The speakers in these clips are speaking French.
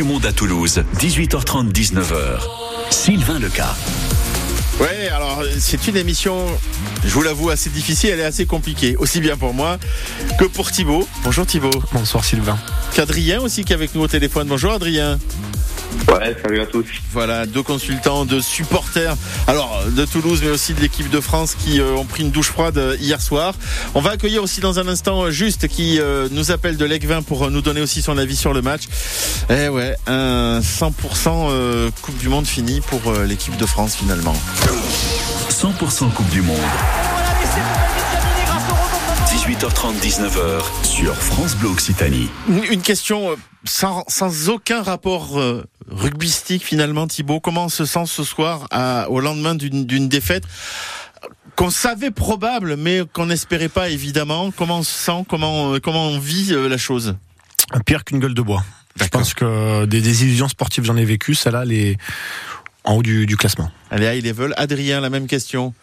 du Monde à Toulouse, 18h30, 19h. Sylvain Leca. Ouais, alors c'est une émission, je vous l'avoue, assez difficile, elle est assez compliquée, aussi bien pour moi que pour Thibaut. Bonjour Thibaut. Bonsoir Sylvain. Qu'Adrien aussi qui est avec nous au téléphone. Bonjour Adrien. Ouais, salut à tous. Voilà, deux consultants, deux supporters, alors de Toulouse, mais aussi de l'équipe de France qui euh, ont pris une douche froide euh, hier soir. On va accueillir aussi dans un instant euh, Juste qui nous appelle de l'EC20 pour nous donner aussi son avis sur le match. Eh ouais, un 100% Coupe du Monde fini pour l'équipe de France finalement. 100% Coupe du Monde. 18h30, 19h sur France Bleu Occitanie. Une question sans, sans aucun rapport euh, rugbystique finalement, Thibaut. Comment on se sent ce soir à, au lendemain d'une défaite qu'on savait probable, mais qu'on n'espérait pas évidemment. Comment on se sent? Comment euh, comment on vit euh, la chose? Pire qu'une gueule de bois. Je pense que des, des illusions sportives, j'en ai vécu. Celle-là, elle est en haut du, du classement. Allez, high level. Adrien, la même question.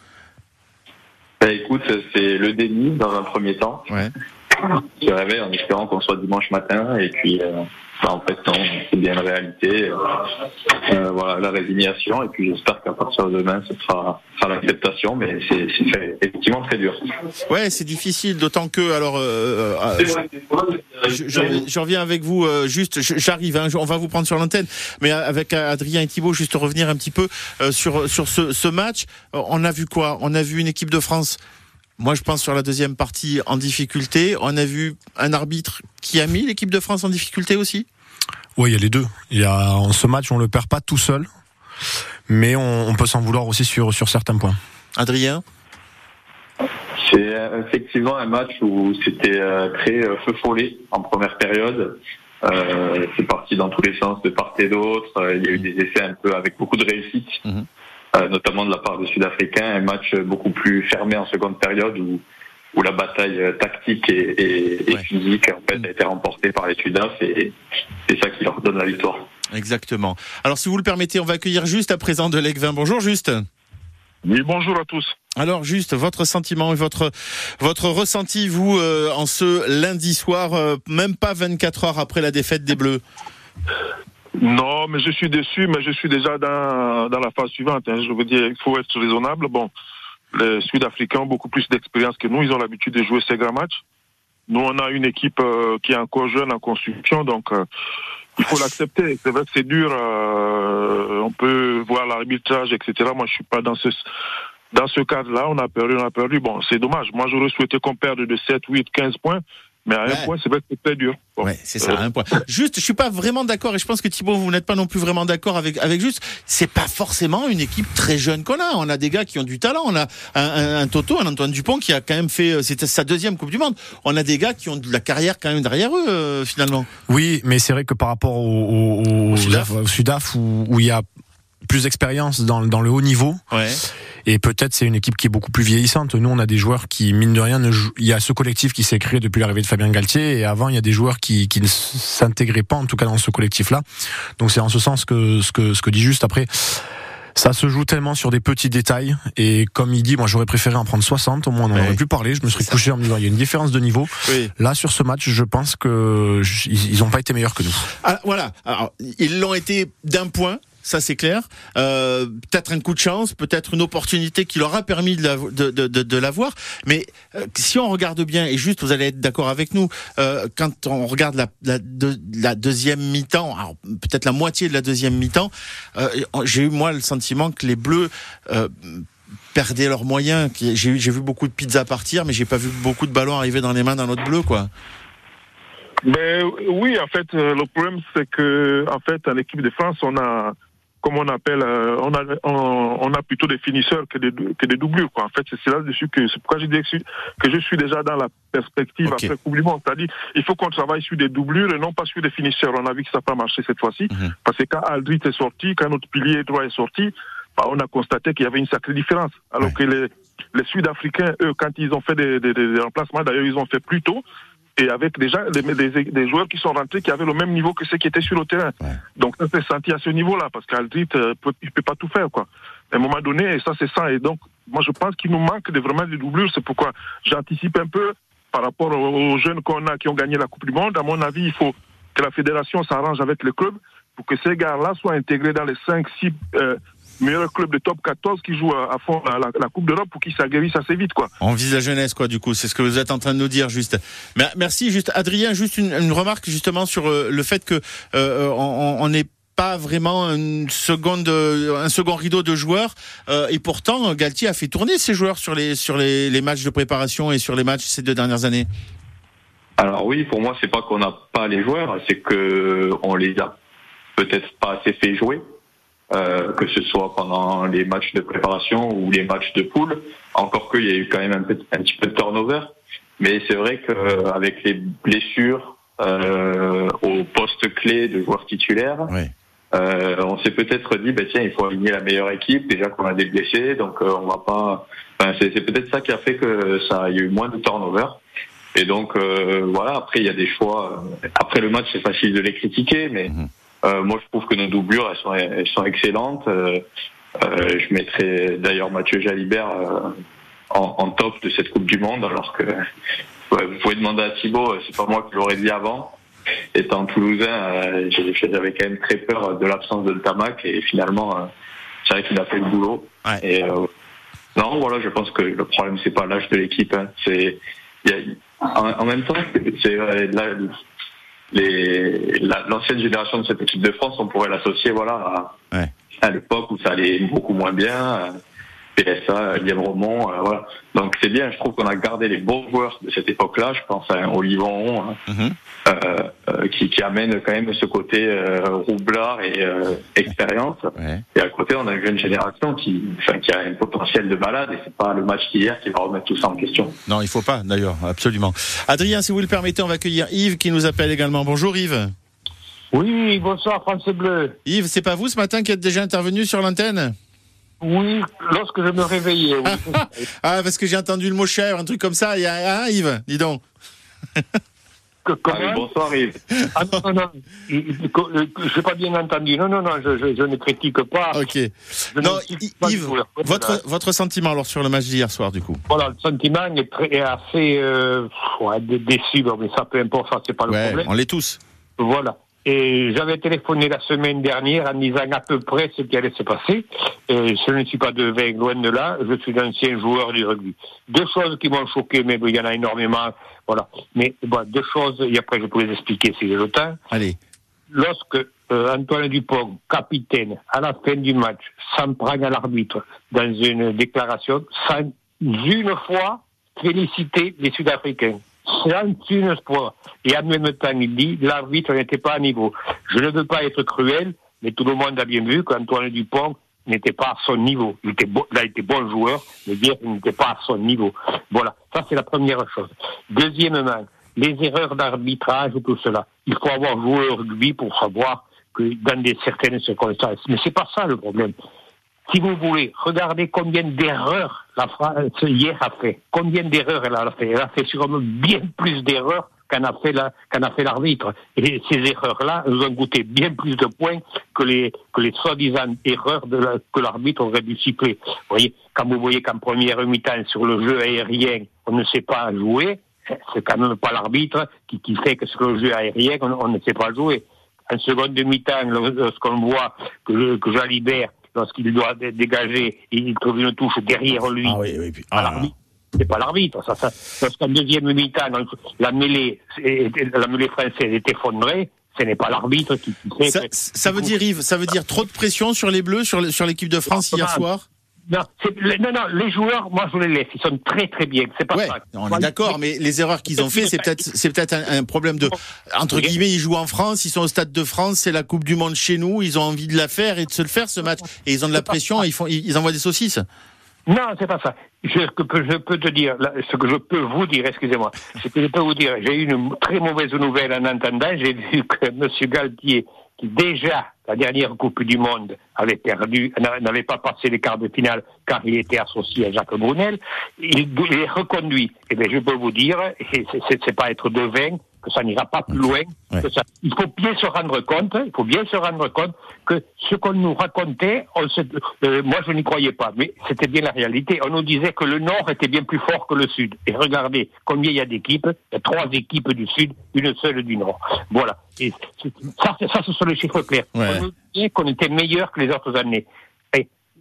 Bah, écoute, c'est le déni dans un premier temps. Ouais. Je rêvais en espérant qu'on soit dimanche matin et puis euh, en fait non, c'est bien une réalité. Euh, voilà la résignation et puis j'espère qu'à partir de demain ce sera, sera l'acceptation, mais c'est effectivement très dur. Ouais, c'est difficile, d'autant que alors euh, euh je, je, reviens avec vous euh, juste, j'arrive, hein, on va vous prendre sur l'antenne, mais avec Adrien et Thibault juste revenir un petit peu sur sur ce, ce match. On a vu quoi? On a vu une équipe de France moi, je pense sur la deuxième partie en difficulté. On a vu un arbitre qui a mis l'équipe de France en difficulté aussi? Oui, il y a les deux. Il y a en ce match, on le perd pas tout seul, mais on, peut s'en vouloir aussi sur sur certains points. Adrien? C'est effectivement un match où c'était euh, très euh, feu follet en première période. Euh, c'est parti dans tous les sens de part et d'autre. Il y a eu des essais un peu avec beaucoup de réussite. Mhm. Euh, notamment de la part des Sud-Africains, un match beaucoup plus fermé en seconde période où, où la bataille tactique et, et, physique en fait, a été remportée par les Sudaf et c'est ça qui leur donne la victoire. Exactement. Alors si vous le permettez, on va accueillir Juste à présent de l'EC20. Bonjour Juste. Oui, bonjour à tous. Alors juste votre sentiment et votre votre ressenti vous euh, en ce lundi soir, euh, même pas 24 heures après la défaite des Bleus? Non, mais je suis déçu, mais je suis déjà dans, dans la phase suivante. Hein. Je veux dire, il faut être raisonnable. Bon, les Sud-Africains ont beaucoup plus d'expérience que nous. Ils ont l'habitude de jouer ces grands matchs. Nous, on a une équipe euh, qui est encore jeune en construction, donc euh, il faut l'accepter. C'est vrai que c'est dur. Euh, on peut voir l'arbitrage, etc. Moi, je suis pas dans ce dans ce cadre-là. On a perdu, on a perdu. Bon, c'est dommage. Moi, j'aurais souhaité qu'on perde de 7, 8, 15 points. Mais à un point, c'est c'est très dur. ouais, c'est ça, à un point. Juste, je suis pas vraiment d'accord, et je pense que Thibaut, vous n'êtes pas non plus vraiment d'accord avec, avec juste, c'est pas forcément une équipe très jeune qu'on a. On a des gars qui ont du talent. On a un, un, Toto, un Antoine Dupont qui a quand même fait, euh, c'était sa deuxième Coupe du Monde. On a des gars qui ont de la carrière quand même derrière eux, euh, finalement. Oui, mais c'est vrai que par rapport au, au, au, Sudaf, où, où il y a plus d'expérience dans, dans le haut niveau. Ouais. Et peut-être c'est une équipe qui est beaucoup plus vieillissante. Nous, on a des joueurs qui, mine de rien, ne il y a ce collectif qui s'est créé depuis l'arrivée de Fabien Galtier. Et avant, il y a des joueurs qui, qui ne s'intégraient pas, en tout cas dans ce collectif-là. Donc c'est en ce sens que ce que ce que dit juste après. Ça se joue tellement sur des petits détails et comme il dit, moi j'aurais préféré en prendre 60, au moins on en aurait pu parler. Je me serais couché en me disant il y a une différence de niveau. Oui. Là sur ce match, je pense que ils n'ont pas été meilleurs que nous. Ah, voilà, Alors, ils l'ont été d'un point, ça c'est clair. Euh, peut-être un coup de chance, peut-être une opportunité qui leur a permis de. De, de, de, l'avoir. Mais euh, si on regarde bien, et juste vous allez être d'accord avec nous, euh, quand on regarde la, la, la deuxième mi-temps, peut-être la moitié de la deuxième mi-temps, euh, j'ai eu moi le sentiment que les Bleus euh, perdaient leurs moyens. J'ai vu beaucoup de pizzas partir, mais j'ai pas vu beaucoup de ballons arriver dans les mains d'un autre bleu, quoi. Ben oui, en fait, le problème c'est que en fait, en équipe de France, on a comme on appelle, euh, on, a, on, a plutôt des finisseurs que des, que des doublures. Quoi. En fait, c'est là-dessus que c'est pourquoi je dis que je suis déjà dans la perspective après Coupe du Monde. C'est-à-dire, il faut qu'on travaille sur des doublures et non pas sur des finisseurs. On a vu que ça n'a pas marché cette fois-ci. Mhm. Parce que quand Aldrit est sorti, quand notre pilier droit est sorti, bah, on a constaté qu'il y avait une sacrée différence. Alors que les, les Sud-Africains, eux, quand ils ont fait des, des, des remplacements, d'ailleurs, ils ont fait plus tôt et avec déjà des, des, des, joueurs qui sont rentrés qui avaient le même niveau que ceux qui étaient sur le terrain. Donc ça s'est senti à ce niveau-là parce qu'Aldrit euh, il peut pas tout faire quoi. À un moment donné, et ça c'est ça. Et donc moi je pense qu'il nous manque de vraiment des doublures. C'est pourquoi j'anticipe un peu par rapport aux jeunes qu'on a qui ont gagné la Coupe du Monde. À mon avis, il faut que la fédération s'arrange avec le club pour que ces gars-là soient intégrés dans les 5-6 meilleurs clubs de top 14 qui jouent à, fond la, la, Coupe d'Europe pour qu'ils s'aguerrissent assez vite, quoi. On vise la jeunesse, quoi, du coup. C'est ce que vous êtes en train de nous dire, juste. Merci, juste. Adrien, juste une, une remarque, justement, sur euh, le fait que euh, on n'est pas vraiment une seconde, un second rideau de joueurs. Euh, et pourtant, Galtier a fait tourner ses joueurs sur les, sur les, les matchs de préparation et sur les matchs ces deux dernières années. Alors oui, pour moi, c'est pas qu'on n'a pas les joueurs, c'est que on les a peut-être pas assez fait jouer. Euh, que ce soit pendant les matchs de préparation ou les matchs de poule. Encore qu'il y a eu quand même un, un, petit peu de turnover. Mais c'est vrai qu'avec les blessures euh, au poste clé de joueurs titulaires, euh, on s'est peut-être dit, bah, tiens, il faut aligner la meilleure équipe. Déjà qu'on a des blessés, donc euh, on va pas. Enfin, c'est, peut-être ça qui a fait que ça, il y a eu moins de turnover. Et donc euh, voilà. Après, il y a des choix. Après le match, c'est facile de les critiquer, mais mhm. Euh, moi, je trouve que nos doublures, elles sont, elles sont excellentes. Euh, euh, je mettrais d'ailleurs Mathieu Jalibert en, en, top de cette Coupe du Monde, alors que vous pouvez demander à Thibaut, c'est pas moi qui l'aurais dit avant. Étant toulousain, j'avais quand même très peur de l'absence de Tamac et finalement, c'est vrai qu'il a fait le boulot. Ouais. Et non, voilà, je pense que le problème c'est pas l'âge de l'équipe, hein. c'est en, en, même temps, c'est l'ancienne génération de cette équipe de France, on pourrait l'associer voilà à, à l'époque où ça allait beaucoup moins bien. PSA, Liam Romont, euh, voilà. Donc c'est bien, je trouve qu'on a gardé les bons joueurs de cette époque-là. Je pense à Olivon, hein, mhm. euh, euh, qui, qui, amène quand même ce côté euh, roublard et euh, expérience. Et à côté, on a une jeune génération qui, enfin, qui a un potentiel de malade. Et c'est pas le match d'hier qui va remettre tout ça en question. Non, il faut pas d'ailleurs, absolument. Adrien, si vous le permettez, on va accueillir Yves qui nous appelle également. Bonjour Yves. Oui, bonsoir France Bleu. Yves, c'est pas vous ce matin qui êtes déjà intervenu sur l'antenne? Oui, lorsque je me réveillais. ah, parce que j'ai entendu le mot cher, un truc comme ça. Il y a, hein, Yves Dis donc. Ah, bonsoir Yves. Ah non, non, non. Je n'ai pas bien entendu. Non, non, non, je, je, je ne critique pas. Ok. non, Yves, votre, votre sentiment alors sur le match d'hier soir, du coup? Voilà, le sentiment est, très, est assez euh, ouais, déçu, mais ça peu importe, ça c'est pas le ouais, problème. On l'est tous. Voilà. Et j'avais téléphoné la semaine dernière en disant à peu près ce qui allait se passer. Et je ne suis pas de vin, loin de là. Je suis ancien joueur du rugby. Deux choses qui m'ont choqué, mais il y en a énormément. Voilà. Mais bon, deux choses, et après je peux les expliquer si j'ai le temps. Allez. Lorsque euh, Antoine Dupont, capitaine, à la fin du match, s'en prend à l'arbitre dans une déclaration, sans une fois féliciter les Sud-Africains une espoir. Et en même temps, il dit, l'arbitre n'était pas à niveau. Je ne veux pas être cruel, mais tout le monde a bien vu qu'Antoine Dupont n'était pas à son niveau. Il était bon, il était bon joueur, mais dire qu'il n'était pas à son niveau. Voilà. Ça, c'est la première chose. Deuxièmement, les erreurs d'arbitrage tout cela. Il faut avoir joué au rugby pour savoir que dans des certaines circonstances. Mais c'est pas ça le problème. Si vous voulez, regardez combien d'erreurs la France hier a fait. Combien d'erreurs elle a fait Elle a fait sûrement bien plus d'erreurs qu'en a fait l'arbitre. Et ces erreurs-là nous ont coûté bien plus de points que les, que les soi-disant erreurs que l'arbitre aurait dû. Vous voyez, quand vous voyez qu'en première mi-temps, sur le jeu aérien, on ne sait pas jouer, c'est quand même pas l'arbitre qui, qui fait que sur le jeu aérien, on, ne sait pas jouer. En seconde mi-temps, lorsqu'on voit que, que Jalibert lorsqu'il doit dégager, il trouve une touche derrière lui. Ah oui, oui, puis, ah. C'est pas l'arbitre. Ça, ça, lorsqu'en deuxième mi-temps, la mêlée, la mêlée française est effondrée, ce n'est pas l'arbitre qui, fait. Ça, ça veut dire, Yves, ça veut dire trop de pression sur les Bleus, sur l'équipe de France hier soir? Non, non, non, les joueurs, moi je les laisse, ils sont très très bien. C'est pas ouais, On est d'accord, mais les erreurs qu'ils ont fait, c'est peut-être, c'est peut-être un, problème de, entre guillemets, ils jouent en France, ils sont au stade de France, c'est la Coupe du Monde chez nous, ils ont envie de la faire et de se le faire ce match, et ils ont de la pression, et ils font, ils envoient des saucisses. Non, c'est pas ça. Je, je peux te dire, ce que je peux vous dire, excusez-moi, ce que je peux vous dire, j'ai eu une très mauvaise nouvelle en entendant, j'ai vu que M. Galtier qui déjà, la dernière Coupe du Monde, avait perdu, n'avait pas passé les quarts de finale car il était associé à Jacques Brunel, il, est reconduit. Eh bien, je peux vous dire, c'est pas être devin, que ça n'ira pas plus loin. Ouais. que ça- Il faut bien se rendre compte, il faut bien se rendre compte que ce qu'on nous racontait, on se- euh, moi je n'y croyais pas, mais c'était bien la réalité. On nous disait que le Nord était bien plus fort que le Sud. Et regardez combien il y a d'équipes. Il y a trois équipes du Sud, une seule du Nord. Voilà. Et ça, ça, ce sont les chiffres clairs. Ouais. On nous disait qu'on était meilleur que les autres années.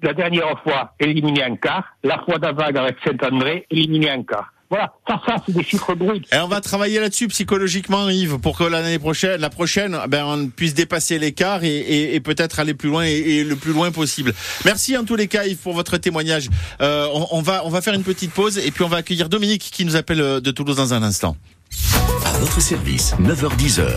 La dernière fois, éliminé en quart. La fois d'avant avec Saint-André, éliminé en quart. Voilà, ça, ça, c'est des chiffres bruts. Et on va travailler là-dessus psychologiquement, Yves, pour que l'année prochaine, la prochaine, ben, on puisse dépasser l'écart et, et, et peut-être aller plus loin et, et le plus loin possible. Merci en tous les cas, Yves, pour votre témoignage. Euh, on, on va, on va faire une petite pause et puis on va accueillir Dominique qui nous appelle euh, de Toulouse dans un instant. À votre service, 9h10h.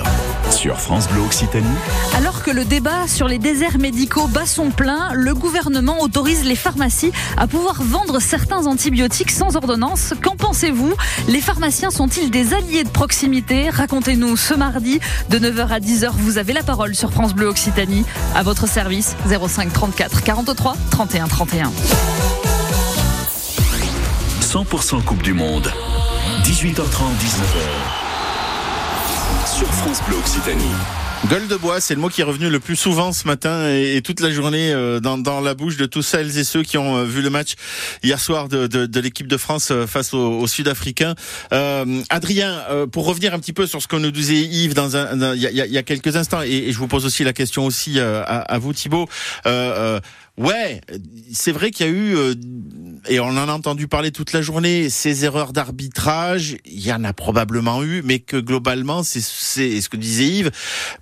Sur France Bleu Occitanie, Alors que le débat sur les déserts médicaux bat son plein, le gouvernement autorise les pharmacies à pouvoir vendre certains antibiotiques sans ordonnance. Qu'en pensez-vous? Les pharmaciens sont-ils des alliés de proximité? Racontez-nous ce mardi de 9h à 10h. Vous avez la parole sur France Bleu Occitanie. À votre service 05 34 43 31 31. 100% Coupe du Monde. 18h30, 19h. Sur France Bleu Occitanie. Gueule de bois, c'est le mot qui est revenu le plus souvent ce matin et, toute la journée euh, dans, la bouche de tous celles et ceux qui ont euh, vu le match hier soir de, l'équipe de France euh, face aux, Sud-Africains. Adrien, pour revenir un petit peu sur ce que nous disait Yves dans il y, a, quelques instants, et, je vous pose aussi la question aussi à, à vous Thibaut. Ouais, c'est vrai qu'il y a eu, euh, et on en a entendu parler toute la journée, ces erreurs d'arbitrage, il y en a probablement eu, mais que globalement, c'est ce que disait Yves,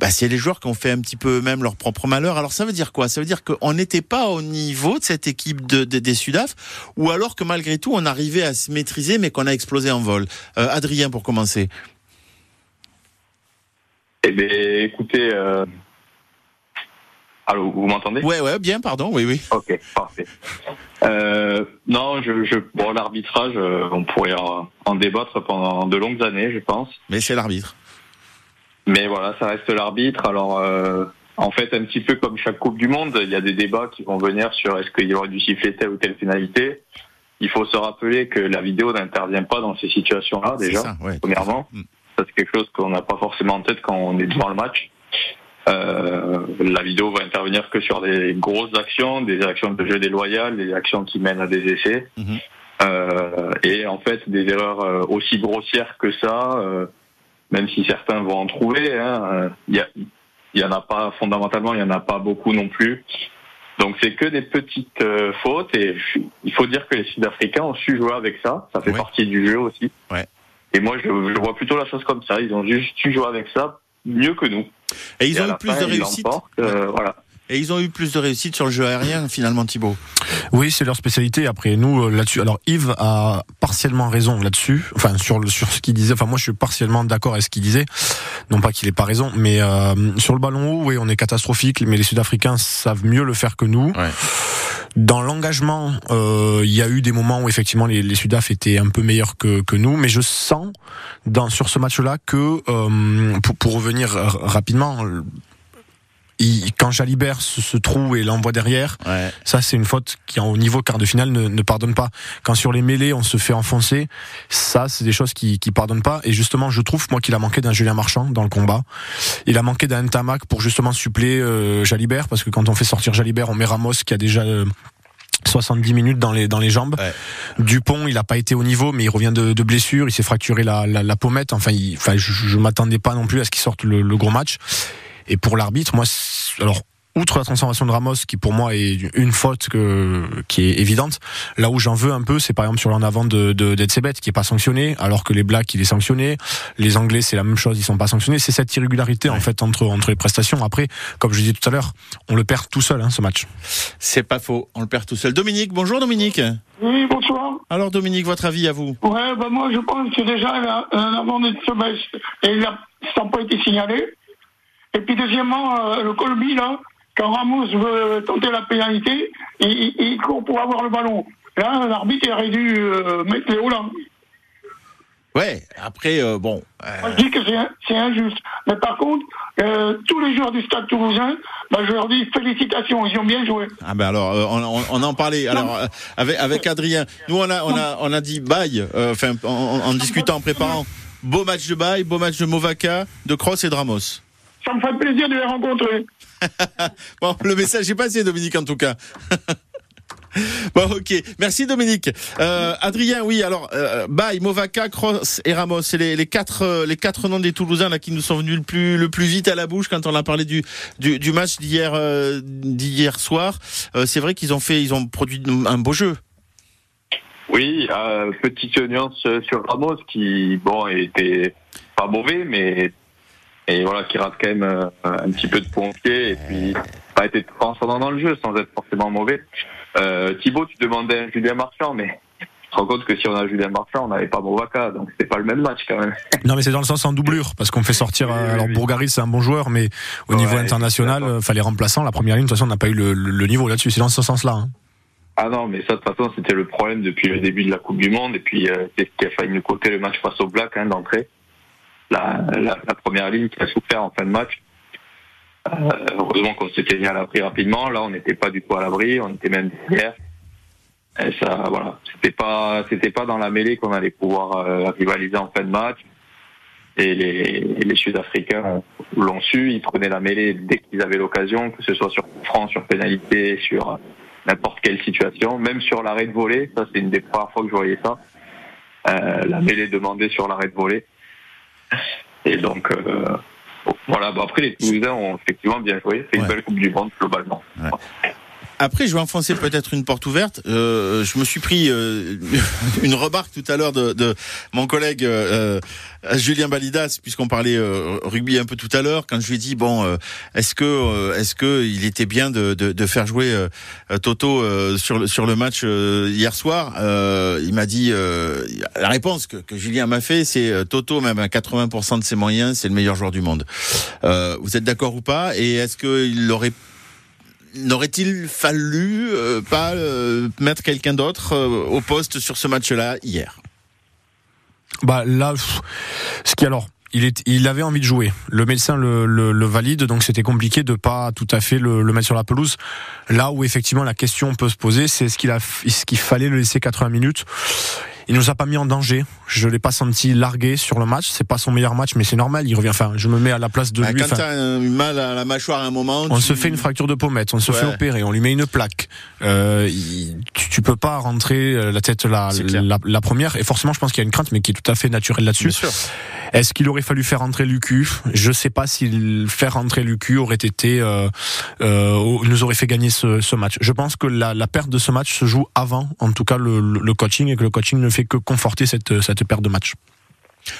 bah, c'est les joueurs qui ont fait un petit peu eux-mêmes leur propre malheur. Alors ça veut dire quoi? Ça veut dire qu'on n'était pas au niveau de cette équipe de, de- des Sudaf, ou alors que malgré tout, on arrivait à se maîtriser, mais qu'on a explosé en vol. Euh, Adrien, pour commencer. Eh bien, écoutez, euh... allô, vous m'entendez? Ouais, ouais, bien, pardon, oui, oui. Ok, parfait. Euh, non, je, je, bon, l'arbitrage, euh, on pourrait en, débattre pendant de longues années, je pense. Mais c'est l'arbitre. Mais voilà, ça reste l'arbitre. Alors, euh, en fait, un petit peu comme chaque Coupe du Monde, il y a des débats qui vont venir sur est-ce qu'il y aurait dû siffler telle ou telle finalité. Il faut se rappeler que la vidéo n'intervient pas dans ces situations-là, déjà, ça, ouais. premièrement. Mm. Ça, c'est quelque chose qu'on n'a pas forcément en tête quand on est devant le match. Euh, la vidéo va intervenir que sur des grosses actions, des actions de jeu déloyal, des actions qui mènent à des essais. Mhm. Euh, et en fait, des erreurs euh, aussi grossières que ça, euh, même si certains vont en trouver, hein, il y, a- il y en a pas fondamentalement, il y en a pas beaucoup non plus. Donc c'est que des petites fautes et il faut dire que les Sud-Africains ont su jouer avec ça. Ça fait Ouais. partie du jeu aussi. Ouais. Et moi, je, je vois plutôt la chose comme ça. Ils ont juste su jouer avec ça mieux que nous. Et ils Et ont eu plus fin, de réussite. euh, voilà. Et ils ont eu plus de réussite sur le jeu aérien, finalement, Thibaut. Oui, c'est leur spécialité. Après, nous, euh, là-dessus, alors Yves a partiellement raison là-dessus. Enfin, sur le, sur ce qu'il disait. Enfin, moi, je suis partiellement d'accord avec ce qu'il disait. Non pas qu'il ait pas raison, mais euh, sur le ballon haut, oui, on est catastrophique. Mais les Sud-Africains savent mieux le faire que nous. Ouais. Dans l'engagement, euh, il y a eu des moments où effectivement les, les Sudaf étaient un peu meilleurs que, nous, mais je sens sur ce match-là que euh, pour, revenir rapidement, il- quand Jalibert se, se trouve et l'envoie derrière, Ouais. ça, c'est une faute qui, au niveau quart de finale, ne, ne pardonne pas. Quand sur les mêlées, on se fait enfoncer, ça, c'est des choses qui, qui pardonnent pas. Et justement, je trouve, moi, qu'il a manqué d'un Julien Marchand dans le combat. Il a manqué d'un Tamac pour justement suppléer euh, Jalibert, parce que quand on fait sortir Jalibert, on met Ramos qui a déjà euh, 70 minutes dans les dans les jambes. Ouais. Dupont, il a pas été au niveau, mais il revient de, de blessure. Il s'est fracturé la, la, la pommette. Enfin, il, enfin, je, je m'attendais pas non plus à ce qu'il sorte le, le gros match. Et pour l'arbitre, moi, alors outre la transformation de Ramos, qui pour moi est une faute que, qui est évidente, là où j'en veux un peu, c'est par exemple sur l'en avant de, de qui est pas sanctionné, alors que les Blacks, il est sanctionné. Les Anglais, c'est la même chose, ils sont pas sanctionnés. C'est cette irrégularité, en fait, entre, entre les prestations. Après, comme je disais tout à l'heure, on le perd tout seul, hein, ce match. C'est pas faux, on le perd tout seul. Dominique, bonjour Dominique. Oui, bonsoir. Alors Dominique, votre avis à vous? Ouais, ben moi je pense que déjà amende de semestre et il a- ça n'a pas été signalé. Et puis deuxièmement, euh, le Colby là, quand Ramos veut tenter la pénalité, il, court pour avoir le ballon. Là, l'arbitre aurait dû euh, mettre Léo là. Ouais, après, euh, bon. Moi, je dis que c'est injuste. Mais par contre, tous les joueurs du Stade Toulousain, ben, je leur dis félicitations, ils ont bien joué. Ah ben alors, on, en parlait. Alors avec avec Adrien, nous on a on a on a dit bye. Enfin, en, en- discutant, en préparant. beau match de Baye, beau match de Movaca, de Cross et de Ramos. Ça me ferait plaisir de les rencontrer. bon, le message est passé, Dominique, en tout cas. Bon, ok. Merci Dominique. Euh, Adrien, oui. Alors, euh, Baye, Movaca, Cross et Ramos, c'est les, les, quatre, euh, les quatre noms des Toulousains là qui nous sont venus le plus, le plus vite à la bouche quand on a parlé du, du, du match d'hier, euh, d'hier soir. Euh, c'est vrai qu'ils ont fait, ils ont produit un beau jeu. Oui, euh, petite nuance sur Ramos qui, bon, était pas mauvais, mais et voilà, qui rate quand même euh, un petit peu de pompier et puis pas été transcendant dans le jeu sans être forcément mauvais. Euh, Thibaut, tu demandais un Julien Marchand, mais tu te rends compte que si on a Julien Marchand, on n'avait pas Movaca, donc c'était pas le même match quand même. Non, mais c'est dans le sens en doublure, parce qu'on fait sortir. Oui, oui, alors oui. Bourgaris, c'est un bon joueur, mais au Ouais, niveau international, d'accord. euh, fallait remplaçant. La première ligne, de toute façon, on n'a pas eu le, le- le niveau là-dessus. C'est dans ce sens-là. hein. Ah non, mais ça, de toute façon, c'était le problème depuis le début de la Coupe du Monde. Et puis, euh, c'est ce qui a failli nous coter le match face au Black hein, d'entrée. La, la, la première ligne qui a souffert en fin de match. Euh, heureusement qu'on s'était mis à l'abri rapidement. Là, on n'était pas du tout à l'abri. On était même derrière. Et ça, voilà. C'était pas, c'était pas dans la mêlée qu'on allait pouvoir euh, rivaliser en fin de match. Et les, les Sud-Africains ont- l'ont su. Ils prenaient la mêlée dès qu'ils avaient l'occasion, que ce soit sur franc, sur pénalité, sur n'importe quelle situation, même sur l'arrêt de volée. Ça, c'est une des premières fois que je voyais ça. Euh, la mêlée demandée sur l'arrêt de volée. Et donc, euh, voilà. Bon, après, les Toulousains ont effectivement bien joué. C'est une Ouais. belle Coupe du Monde, globalement. Après, je vais enfoncer peut-être une porte ouverte. Euh, je me suis pris euh, une remarque tout à l'heure de, de mon collègue euh, euh, Julien Balidas, puisqu'on parlait euh, rugby un peu tout à l'heure, quand je lui ai dit bon, euh, est-ce que est-ce que il était bien de, de, de faire jouer Toto sur le sur le match hier soir Il m'a dit la réponse que, que Julien m'a fait, c'est Toto même à 80% de ses moyens, c'est le meilleur joueur du monde. Vous êtes d'accord ou pas? Et est-ce qu'il aurait N'aurait-il fallu euh, pas euh, mettre quelqu'un d'autre euh, au poste sur ce match-là hier? Bah là, ce. Il, avait envie de jouer. Le médecin le, valide, donc c'était compliqué de pas tout à fait le, mettre sur la pelouse. Là où effectivement la question peut se poser, c'est ce qu'il a, est-ce qu'il fallait le laisser 80 minutes. Il nous a pas mis en danger. Je l'ai pas senti largué sur le match. C'est pas son meilleur match, mais c'est normal. Il revient. Enfin, je me mets à la place de Bah, lui. Quand t'as un mal à la mâchoire à un moment, on tu- se fait une fracture de pommette, on se Ouais. fait opérer, on lui met une plaque. Euh, il- tu, tu peux pas rentrer euh, la tête la, la première. Et forcément, je pense qu'il y a une crainte, mais qui est tout à fait naturelle là-dessus. Est-ce qu'il aurait fallu faire rentrer Lucu? Je sais pas si faire rentrer Lucu aurait été euh, euh, nous aurait fait gagner ce, match. Je pense que la, perte de ce match se joue avant, en tout cas le, le coaching, et que le coaching ne fait que conforter cette, cette perte de match.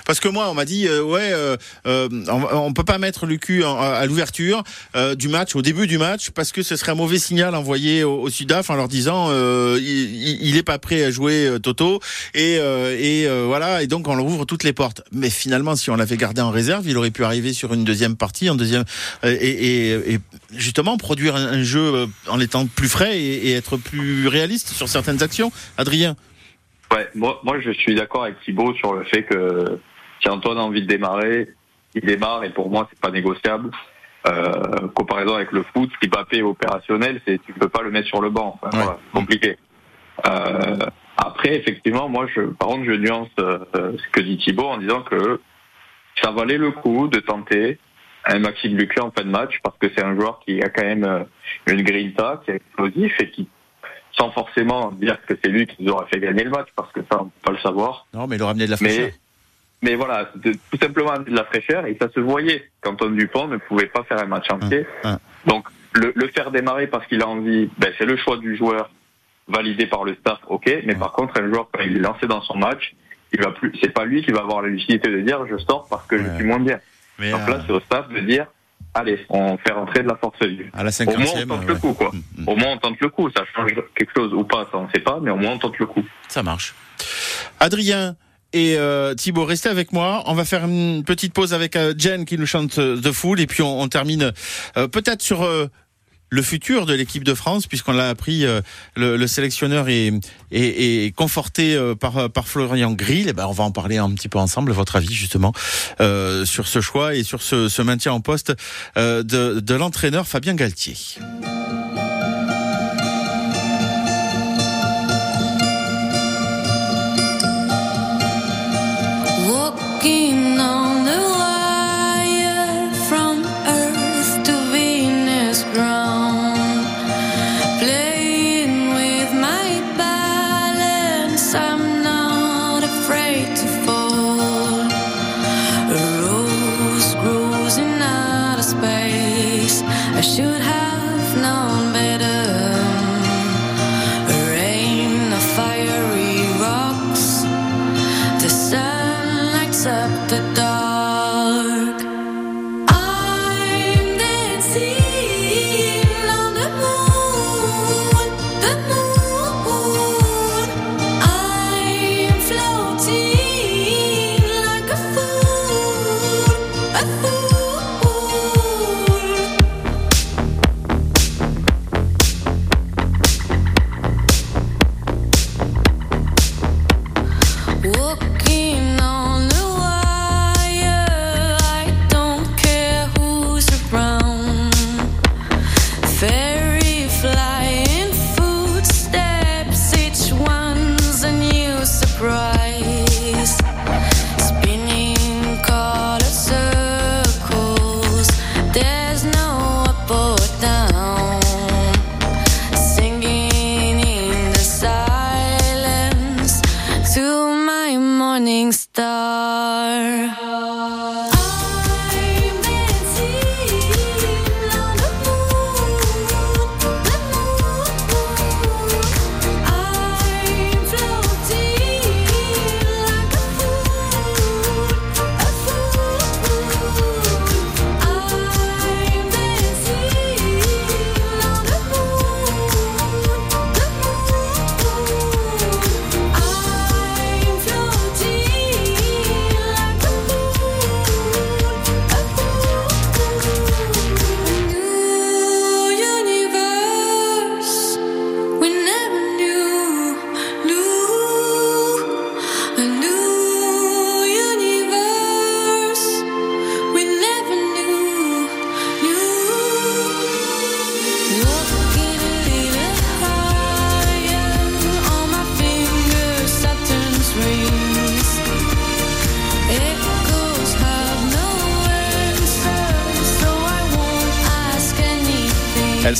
Parce que moi, on m'a dit, euh, ouais, euh, euh, on, peut pas mettre le cul en- à l'ouverture euh, du match, au début du match, parce que ce serait un mauvais signal envoyé au, Sudaf en leur disant, euh, il, il- il est pas prêt à jouer Toto, et, et voilà, et donc on leur ouvre toutes les portes. Mais finalement, si on l'avait gardé en réserve, il aurait pu arriver sur une deuxième partie, en deuxième, et, et, et justement produire un, jeu en étant plus frais et être plus réaliste sur certaines actions. Adrien. Ouais, moi, moi je suis d'accord avec Thibaut sur le fait que si Antoine a envie de démarrer, il démarre et pour moi c'est pas négociable. Euh, comparaison avec le foot, Mbappé est opérationnel, c'est tu peux pas le mettre sur le banc. Enfin, Ouais. voilà, c'est compliqué. Euh, après, effectivement, moi, je, par contre, je nuance euh, ce que dit Thibaut en disant que ça valait le coup de tenter un Maxime Lucu en fin de match parce que c'est un joueur qui a quand même euh, une grinta, qui est explosif et qui, sans forcément dire que c'est lui qui nous aura fait gagner le match, parce que ça, on peut pas le savoir. Non, mais il aura amené de la fraîcheur. Mais, mais voilà, tout simplement de la fraîcheur et ça se voyait qu'Antoine Dupont ne pouvait pas faire un match entier. Hum, hum. Donc, le, le faire démarrer parce qu'il a envie, ben, c'est le choix du joueur validé par le staff, ok. Mais par contre, un joueur, quand il est lancé dans son match, il va plus, c'est pas lui qui va avoir la lucidité de dire je sors parce que Ouais. je suis moins bien. Mais Donc euh, là, c'est au staff de dire allez, on fait rentrer de la force vive. à la Au moins, on 50e, tente ouais. le coup, quoi. Mm, mm. Au moins, on tente le coup. Ça change quelque chose ou pas, ça, on sait pas, mais au moins, on tente le coup. Ça marche. Adrien et euh, Thibaut, restez avec moi. On va faire une petite pause avec euh, Jen qui nous chante euh, The Fool et puis on, on termine euh, peut-être sur euh, le futur de l'équipe de France puisqu'on l'a appris. euh, le, le sélectionneur est, est, conforté euh, par, par Florian Grill. Et ben, on va en parler un petit peu ensemble. Votre avis justement euh, sur ce choix et sur ce, maintien en poste de, de l'entraîneur Fabien Galtier.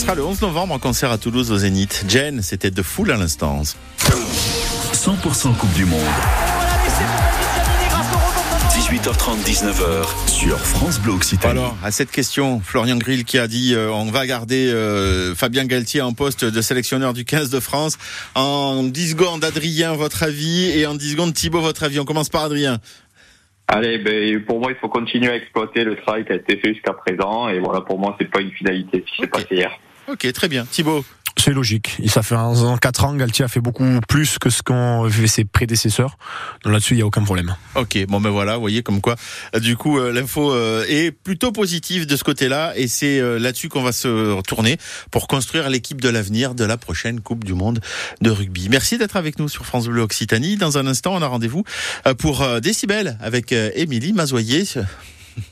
Sera le 11 novembre en concert à Toulouse au Zénith. Jen, c'était de foule à l'instant. 100% Coupe du Monde. 18h30, 19h sur France Bleu Occitanie. Alors, à cette question, Florian Grill qui a dit euh, on va garder euh, Fabien Galtier en poste de sélectionneur du 15 de France. En 10 secondes, Adrien, votre avis, et en 10 secondes, Thibaut, votre avis. On commence par Adrien. Allez, ben, pour moi, il faut continuer à exploiter le travail qui a été fait jusqu'à présent. Et voilà, pour moi, c'est pas une finalité, ce qui s'est passé hier. Ok, très bien. Thibaut. C'est logique. Et ça fait en 4 ans, Galtier a fait beaucoup plus que ce qu'ont fait ses prédécesseurs. Donc là-dessus, il n'y a aucun problème. Ok, bon ben voilà, vous voyez comme quoi, euh, du coup, euh, l'info euh, est plutôt positive de ce côté-là, et c'est là-dessus qu'on va se retourner pour construire l'équipe de l'avenir de la prochaine Coupe du Monde de rugby. Merci d'être avec nous sur France Bleu Occitanie. Dans un instant, on a rendez-vous pour Décibel avec Émilie Mazoyer.